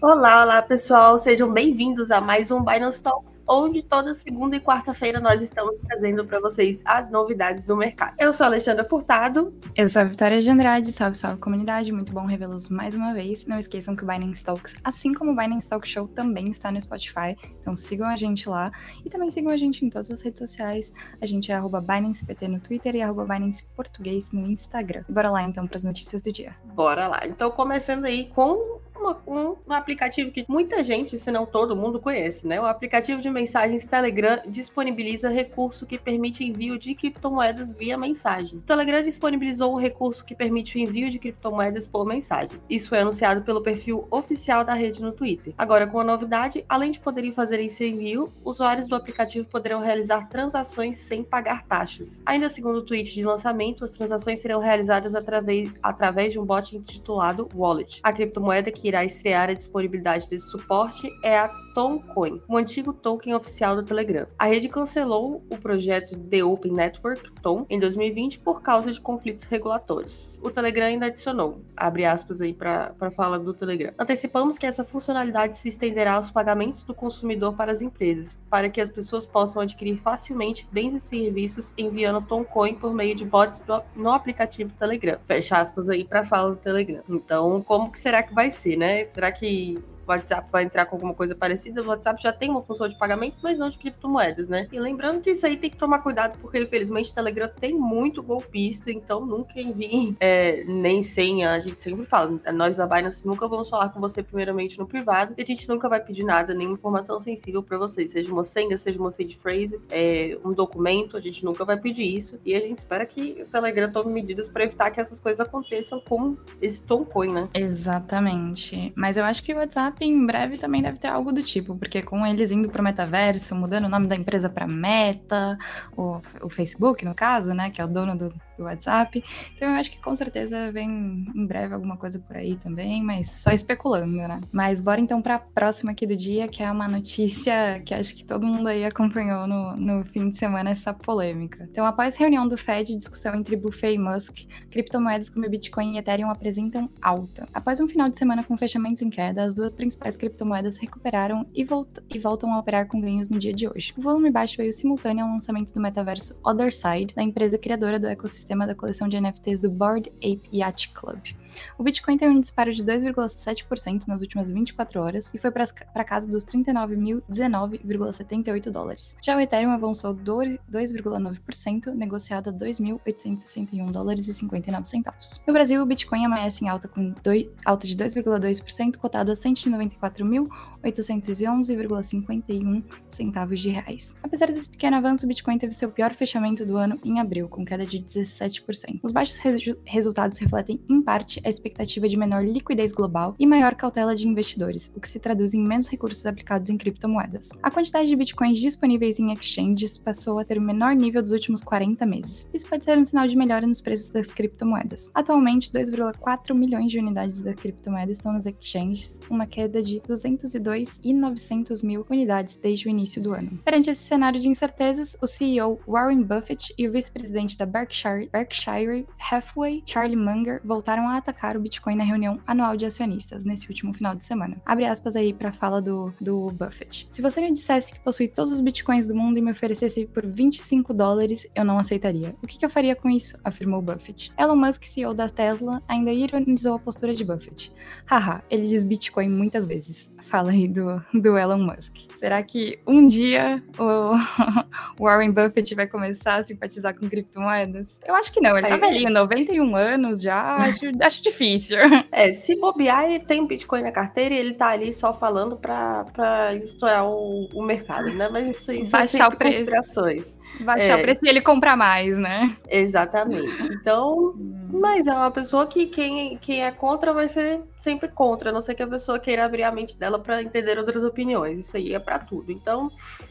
Olá, olá pessoal, sejam bem-vindos a mais um Binance Talks, onde toda segunda e quarta-feira nós estamos trazendo para vocês as novidades do mercado. Eu sou a Alexandra Furtado. Eu sou a Vitória de Andrade, salve, salve comunidade, muito bom revê-los mais uma vez. Não esqueçam que o Binance Talks, assim como o Binance Talk Show, também está no Spotify, então sigam a gente lá e também sigam a gente em todas as redes sociais. A gente é arroba BinancePT no Twitter e arroba Binance Português no Instagram. Bora lá então para as notícias do dia. Bora lá, então começando aí com uma, um, um, aplicativo que muita gente, se não todo mundo, conhece, né? O aplicativo de mensagens Telegram disponibiliza recurso que permite envio de criptomoedas via mensagem. O Telegram disponibilizou um recurso que permite o envio de criptomoedas por mensagens. Isso foi anunciado pelo perfil oficial da rede no Twitter. Agora, com a novidade, além de poderem fazer esse envio, usuários do aplicativo poderão realizar transações sem pagar taxas. Ainda segundo o tweet de lançamento, as transações serão realizadas através, através de um bot intitulado Wallet. A criptomoeda que irá estrear a disponibilidade desse suporte é a Toncoin, um antigo token oficial do Telegram. A rede cancelou o projeto The Open Network, TON, em 2020 por causa de conflitos regulatórios. O Telegram ainda adicionou, abre aspas aí para a fala do Telegram. Antecipamos que essa funcionalidade se estenderá aos pagamentos do consumidor para as empresas, para que as pessoas possam adquirir facilmente bens e serviços enviando Toncoin por meio de bots do, no aplicativo Telegram. Fecha aspas aí para a fala do Telegram. Então, como que será que vai ser, né? Será que WhatsApp vai entrar com alguma coisa parecida. O WhatsApp já tem uma função de pagamento, mas não de criptomoedas, né? E lembrando que isso aí tem que tomar cuidado, porque infelizmente o Telegram tem muito golpista, então nunca envie é, nem senha. A gente sempre fala, nós da Binance nunca vamos falar com você primeiramente no privado, e a gente nunca vai pedir nada, nenhuma informação sensível para você, seja uma senha, seja uma seed phrase, é, um documento, a gente nunca vai pedir isso. E a gente espera que o Telegram tome medidas para evitar que essas coisas aconteçam com esse Toncoin, né? Exatamente. Mas eu acho que o WhatsApp em breve também deve ter algo do tipo, porque com eles indo pro metaverso, mudando o nome da empresa para Meta, o, o Facebook, no caso, né, que é o dono do, do WhatsApp. Então eu acho que com certeza vem em breve alguma coisa por aí também, mas só especulando, né? Mas bora então para a próxima aqui do dia, que é uma notícia que acho que todo mundo aí acompanhou no, no fim de semana essa polêmica. Então, após reunião do Fed, discussão entre Buffet e Musk, criptomoedas como Bitcoin e Ethereum apresentam alta. Após um final de semana com fechamentos em queda, as duas principais criptomoedas recuperaram e, volta, e voltam a operar com ganhos no dia de hoje. O volume baixo veio simultâneo ao lançamento do metaverso Other Side, da empresa criadora do ecossistema sistema da coleção de NFTs do Bored Ape Yacht Club. O Bitcoin teve um disparo de 2,7% nas últimas 24 horas e foi para casa dos 39.019,78 dólares. Já o Ethereum avançou 2,9%, negociado a 2.861 dólares e 59 centavos. No Brasil, o Bitcoin amanhece em alta com alta de 2,2%, cotado a 194.811,51 centavos de reais. Apesar desse pequeno avanço, o Bitcoin teve seu pior fechamento do ano em abril, com queda de 17%. Os baixos resultados refletem, em parte, a expectativa de menor liquidez global e maior cautela de investidores, o que se traduz em menos recursos aplicados em criptomoedas. A quantidade de bitcoins disponíveis em exchanges passou a ter o menor nível dos últimos 40 meses. Isso pode ser um sinal de melhora nos preços das criptomoedas. Atualmente, 2,4 milhões de unidades da criptomoeda estão nas exchanges, uma queda de 202 e 900 mil unidades desde o início do ano. Perante esse cenário de incertezas, o CEO Warren Buffett e o vice-presidente da Berkshire, Berkshire Hathaway, Charlie Munger, voltaram a atacar o Bitcoin na reunião anual de acionistas nesse último final de semana. Abre aspas aí para a fala do, do Buffett. Se você me dissesse que possui todos os Bitcoins do mundo e me oferecesse por 25 dólares, eu não aceitaria. O que, que eu faria com isso? afirmou Buffett. Elon Musk, CEO da Tesla, ainda ironizou a postura de Buffett. Haha, ele diz Bitcoin muitas vezes. Fala aí do, do Elon Musk. Será que um dia o Warren Buffett vai começar a simpatizar com criptomoedas? Eu acho que não, ele tá velhinho, 91 anos já, acho, acho difícil. É, se bobear, ele tem Bitcoin na carteira e ele tá ali só falando pra, pra estourar o, o mercado, né? Mas isso, isso é Baixar é preço. conspirações. Baixar é. o preço e ele comprar mais, né? Exatamente. Então, hum. mas é uma pessoa que quem, quem é contra vai ser sempre contra, a não ser que a pessoa queira abrir a mente dela para entender outras opiniões. Isso aí é para tudo. Então,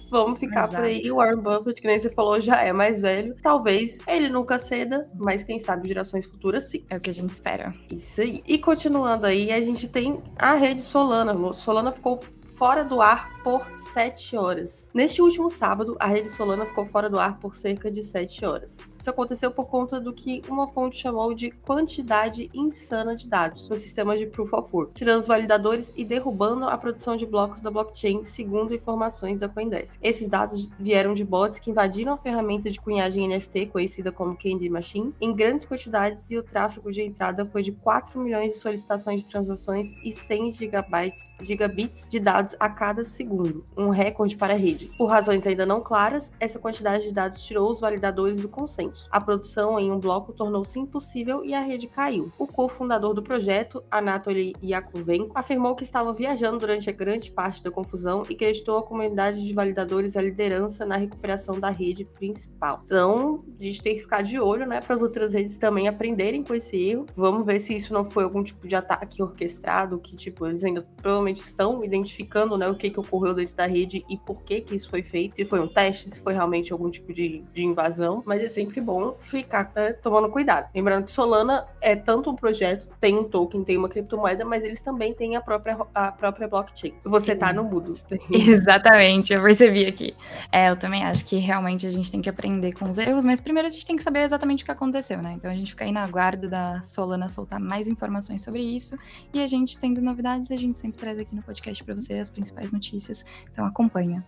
vamos ficar Exato. por aí. O Warren Buffett, que nem você falou, já é mais velho. Talvez ele nunca ceda, mas quem sabe gerações futuras sim. É o que a gente espera. Isso aí. E continuando aí, a gente tem a rede Solana. Solana ficou fora do ar por 7 horas. Neste último sábado, a rede Solana ficou fora do ar por cerca de 7 horas. Isso aconteceu por conta do que uma fonte chamou de quantidade insana de dados no sistema de Proof of Work, tirando os validadores e derrubando a produção de blocos da blockchain, segundo informações da Coindesk. Esses dados vieram de bots que invadiram a ferramenta de cunhagem NFT, conhecida como Candy Machine, em grandes quantidades e o tráfego de entrada foi de 4 milhões de solicitações de transações e 100 gigabytes, gigabits de dados a cada segundo, um recorde para a rede. Por razões ainda não claras, essa quantidade de dados tirou os validadores do consenso. A produção em um bloco tornou-se impossível e a rede caiu. O cofundador do projeto, Anatoly Yakovenko, afirmou que estava viajando durante a grande parte da confusão e creditou a comunidade de validadores a liderança na recuperação da rede principal. Então, a gente tem que ficar de olho, né, para as outras redes também aprenderem com esse erro. Vamos ver se isso não foi algum tipo de ataque orquestrado, que tipo eles ainda provavelmente estão identificando, né, o que que ocorreu dentro da rede e por que que isso foi feito. Se foi um teste, se foi realmente algum tipo de, de invasão. Mas é sempre bom ficar né, tomando cuidado. Lembrando que Solana é tanto um projeto, tem um token, tem uma criptomoeda, mas eles também têm a própria, a própria blockchain. Você tá no mudo. Exatamente, eu percebi aqui. É, eu também acho que realmente a gente tem que aprender com os erros, mas primeiro a gente tem que saber exatamente o que aconteceu, né? Então a gente fica aí na guarda da Solana soltar mais informações sobre isso. E a gente, tendo novidades, a gente sempre traz aqui no podcast para você as principais notícias. Então acompanha.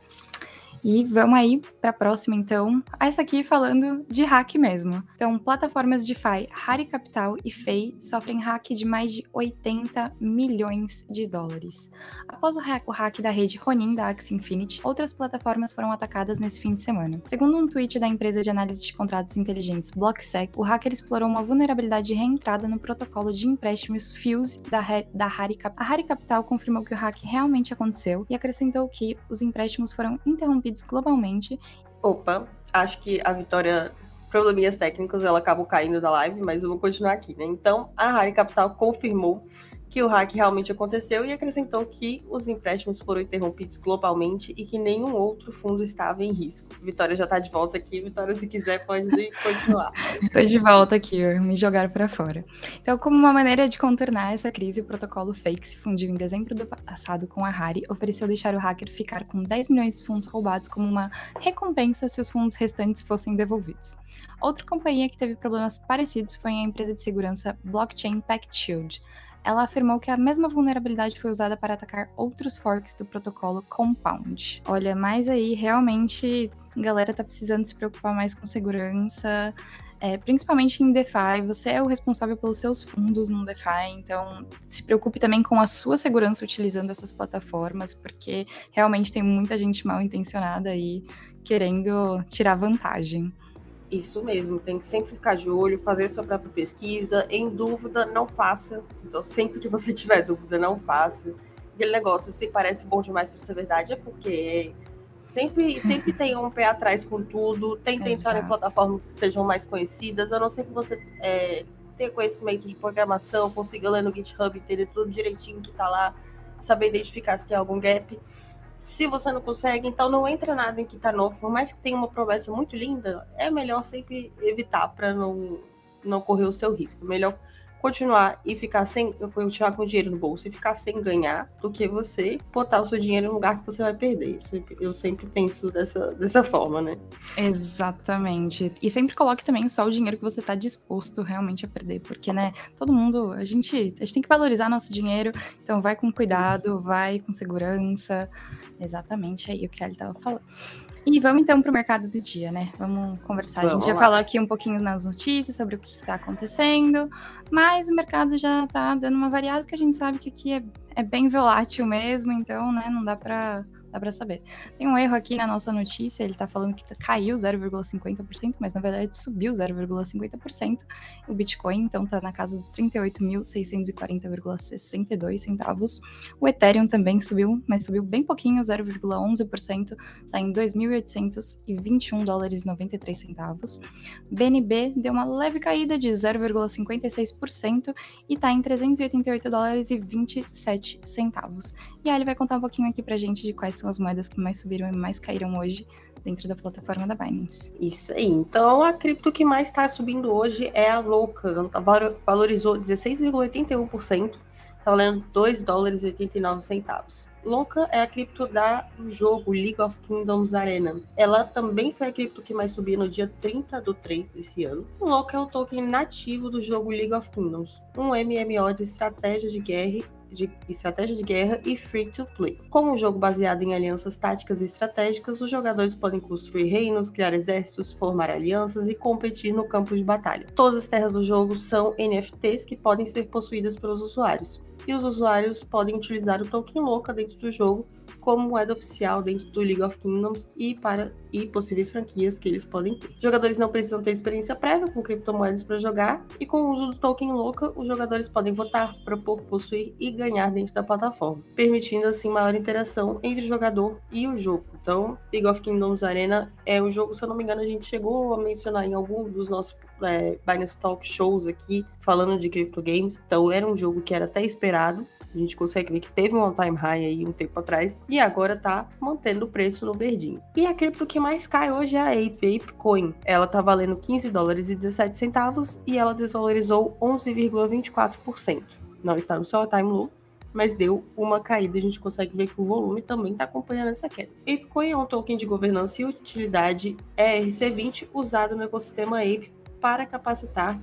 E vamos aí para a próxima, então. Essa aqui falando de hack mesmo. Então, plataformas DeFi, Harry Capital e Fei sofrem hack de mais de 80 milhões de dólares. Após o hack, o hack da rede Ronin da Axie Infinity, outras plataformas foram atacadas nesse fim de semana. Segundo um tweet da empresa de análise de contratos inteligentes BlockSec, o hacker explorou uma vulnerabilidade de reentrada no protocolo de empréstimos Fuse da, da Harry Capital. A Harry Capital confirmou que o hack realmente aconteceu e acrescentou que os empréstimos foram interrompidos globalmente. Opa, acho que a Vitória probleminhas técnicos, ela acabou caindo da live, mas eu vou continuar aqui, né? Então, a Rari Capital confirmou que o hack realmente aconteceu e acrescentou que os empréstimos foram interrompidos globalmente e que nenhum outro fundo estava em risco. Vitória já está de volta aqui. Vitória, se quiser, pode continuar. Estou de volta aqui, me jogaram para fora. Então, como uma maneira de contornar essa crise, o protocolo Fake se fundiu em dezembro do passado com a Harry, ofereceu deixar o hacker ficar com 10 milhões de fundos roubados como uma recompensa se os fundos restantes fossem devolvidos. Outra companhia que teve problemas parecidos foi a empresa de segurança Blockchain Pact Shield ela afirmou que a mesma vulnerabilidade foi usada para atacar outros forks do protocolo Compound. Olha, mas aí realmente a galera tá precisando se preocupar mais com segurança. É, principalmente em DeFi, você é o responsável pelos seus fundos no DeFi, então se preocupe também com a sua segurança utilizando essas plataformas, porque realmente tem muita gente mal intencionada aí querendo tirar vantagem. Isso mesmo, tem que sempre ficar de olho, fazer sua própria pesquisa. Em dúvida, não faça. Então, sempre que você tiver dúvida, não faça. Aquele negócio, se parece bom demais para ser verdade, é porque sempre, sempre tem um pé atrás com tudo. Tenta entrar em plataformas que sejam mais conhecidas. A não ser que você é, tenha conhecimento de programação, consiga ler no GitHub, entender tudo direitinho que está lá, saber identificar se tem algum gap. Se você não consegue, então não entra nada em que tá novo. Por mais que tenha uma promessa muito linda, é melhor sempre evitar para não, não correr o seu risco. Melhor continuar e ficar sem continuar com dinheiro no bolso e ficar sem ganhar do que você botar o seu dinheiro em um lugar que você vai perder. Eu sempre penso dessa, dessa forma, né? Exatamente. E sempre coloque também só o dinheiro que você está disposto realmente a perder, porque, né, todo mundo, a gente, a gente tem que valorizar nosso dinheiro, então vai com cuidado, vai com segurança. Exatamente aí o que ele estava falando. E vamos então para o mercado do dia, né? Vamos conversar. Vamos a gente já lá. falou aqui um pouquinho nas notícias sobre o que está acontecendo, mas o mercado já está dando uma variada, porque a gente sabe que aqui é, é bem volátil mesmo, então, né, não dá para dá para saber. Tem um erro aqui na nossa notícia, ele tá falando que caiu 0,50%, mas na verdade subiu 0,50%. O Bitcoin, então, tá na casa dos 38.640,62 centavos. O Ethereum também subiu, mas subiu bem pouquinho, 0,11%, tá em 2.821 dólares e 93 centavos. BNB deu uma leve caída de 0,56% e tá em 388 dólares e 27 centavos. E aí ele vai contar um pouquinho aqui pra gente de quais são as moedas que mais subiram e mais caíram hoje dentro da plataforma da Binance. Isso aí. Então, a cripto que mais está subindo hoje é a Louca. Ela tá valorizou 16,81%, está valendo 2 dólares e 89 centavos. Louca é a cripto da jogo League of Kingdoms Arena. Ela também foi a cripto que mais subiu no dia 30 do 3 desse ano. Louca é o token nativo do jogo League of Kingdoms, um MMO de estratégia de guerra de estratégia de guerra e free to play. Como um jogo baseado em alianças táticas e estratégicas, os jogadores podem construir reinos, criar exércitos, formar alianças e competir no campo de batalha. Todas as terras do jogo são NFTs que podem ser possuídas pelos usuários e os usuários podem utilizar o token Louca dentro do jogo como moeda oficial dentro do League of Kingdoms e para e possíveis franquias que eles podem ter. Jogadores não precisam ter experiência prévia com criptomoedas para jogar e com o uso do token Louca, os jogadores podem votar, propor, possuir e ganhar dentro da plataforma, permitindo assim maior interação entre o jogador e o jogo. Então, League of Kingdoms Arena é um jogo, se eu não me engano, a gente chegou a mencionar em algum dos nossos é, Binance Talk shows aqui, falando de crypto games. Então, era um jogo que era até esperado. A gente consegue ver que teve um all-time high aí um tempo atrás e agora tá mantendo o preço no verdinho. E a cripto que mais cai hoje é a Ape, Ape Coin. Ela tá valendo 15 dólares e 17 centavos e ela desvalorizou 11,24%. Não está no seu all-time low, mas deu uma caída. A gente consegue ver que o volume também está acompanhando essa queda. ApeCoin é um token de governança e utilidade ERC20 usado no ecossistema Ape para capacitar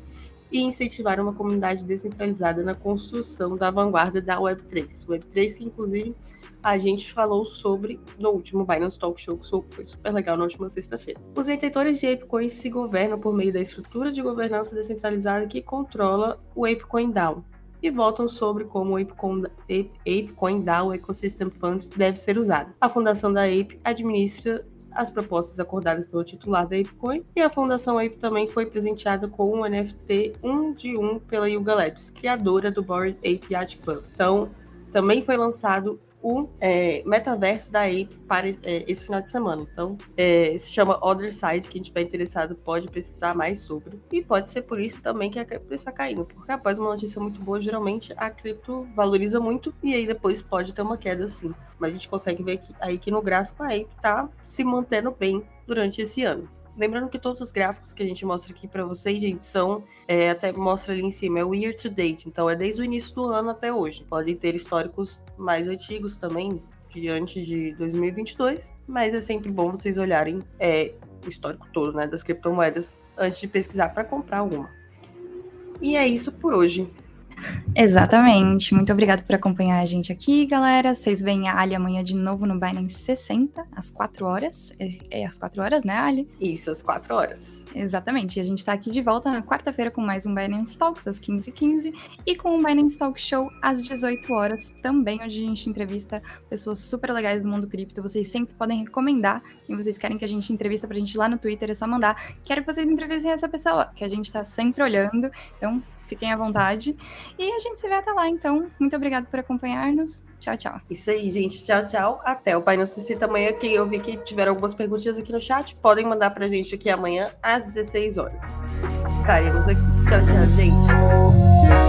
e incentivar uma comunidade descentralizada na construção da vanguarda da Web3. Web3 que, inclusive, a gente falou sobre no último Binance Talk Show, que foi super legal na última sexta-feira. Os detentores de ApeCoin se governam por meio da estrutura de governança descentralizada que controla o ApeCoin DAO, e votam sobre como o ApeCoin, ApeCoin DAO Ecosystem Fund deve ser usado. A fundação da Ape administra as propostas acordadas pelo titular da ApeCoin e a Fundação Ape também foi presenteada com um NFT 1 de 1 pela Yuga Labs, criadora do Bored Ape Yacht Club. Então, também foi lançado o é, metaverso da Ape para é, esse final de semana. Então, é, se chama Other Side, quem estiver interessado pode pesquisar mais sobre. E pode ser por isso também que a cripto está caindo, porque após uma notícia muito boa, geralmente a cripto valoriza muito e aí depois pode ter uma queda sim. Mas a gente consegue ver aí que no gráfico a Ape está se mantendo bem durante esse ano. Lembrando que todos os gráficos que a gente mostra aqui para vocês, gente, são é, até mostra ali em cima, é o year to date, então é desde o início do ano até hoje. Podem ter históricos mais antigos também, de antes de 2022, mas é sempre bom vocês olharem é, o histórico todo, né, das criptomoedas antes de pesquisar para comprar uma. E é isso por hoje. Exatamente. Muito obrigada por acompanhar a gente aqui, galera. Vocês veem a Ali amanhã de novo no Binance 60, às 4 horas. É, é às 4 horas, né, Ali? Isso, às 4 horas. Exatamente. E a gente tá aqui de volta na quarta-feira com mais um Binance Talks, às 15h15, e com o Binance Talk Show às 18 horas também, onde a gente entrevista pessoas super legais do mundo cripto. Vocês sempre podem recomendar quem vocês querem que a gente entrevista pra gente lá no Twitter, é só mandar. Quero que vocês entrevistem essa pessoa, que a gente tá sempre olhando. Então, Fiquem à vontade. E a gente se vê até lá, então. Muito obrigada por acompanhar-nos. Tchau, tchau. Isso aí, gente. Tchau, tchau. Até o Pai Não Se Cita amanhã. Quem eu vi que tiveram algumas perguntinhas aqui no chat, podem mandar pra gente aqui amanhã às 16 horas. Estaremos aqui. Tchau, tchau, gente.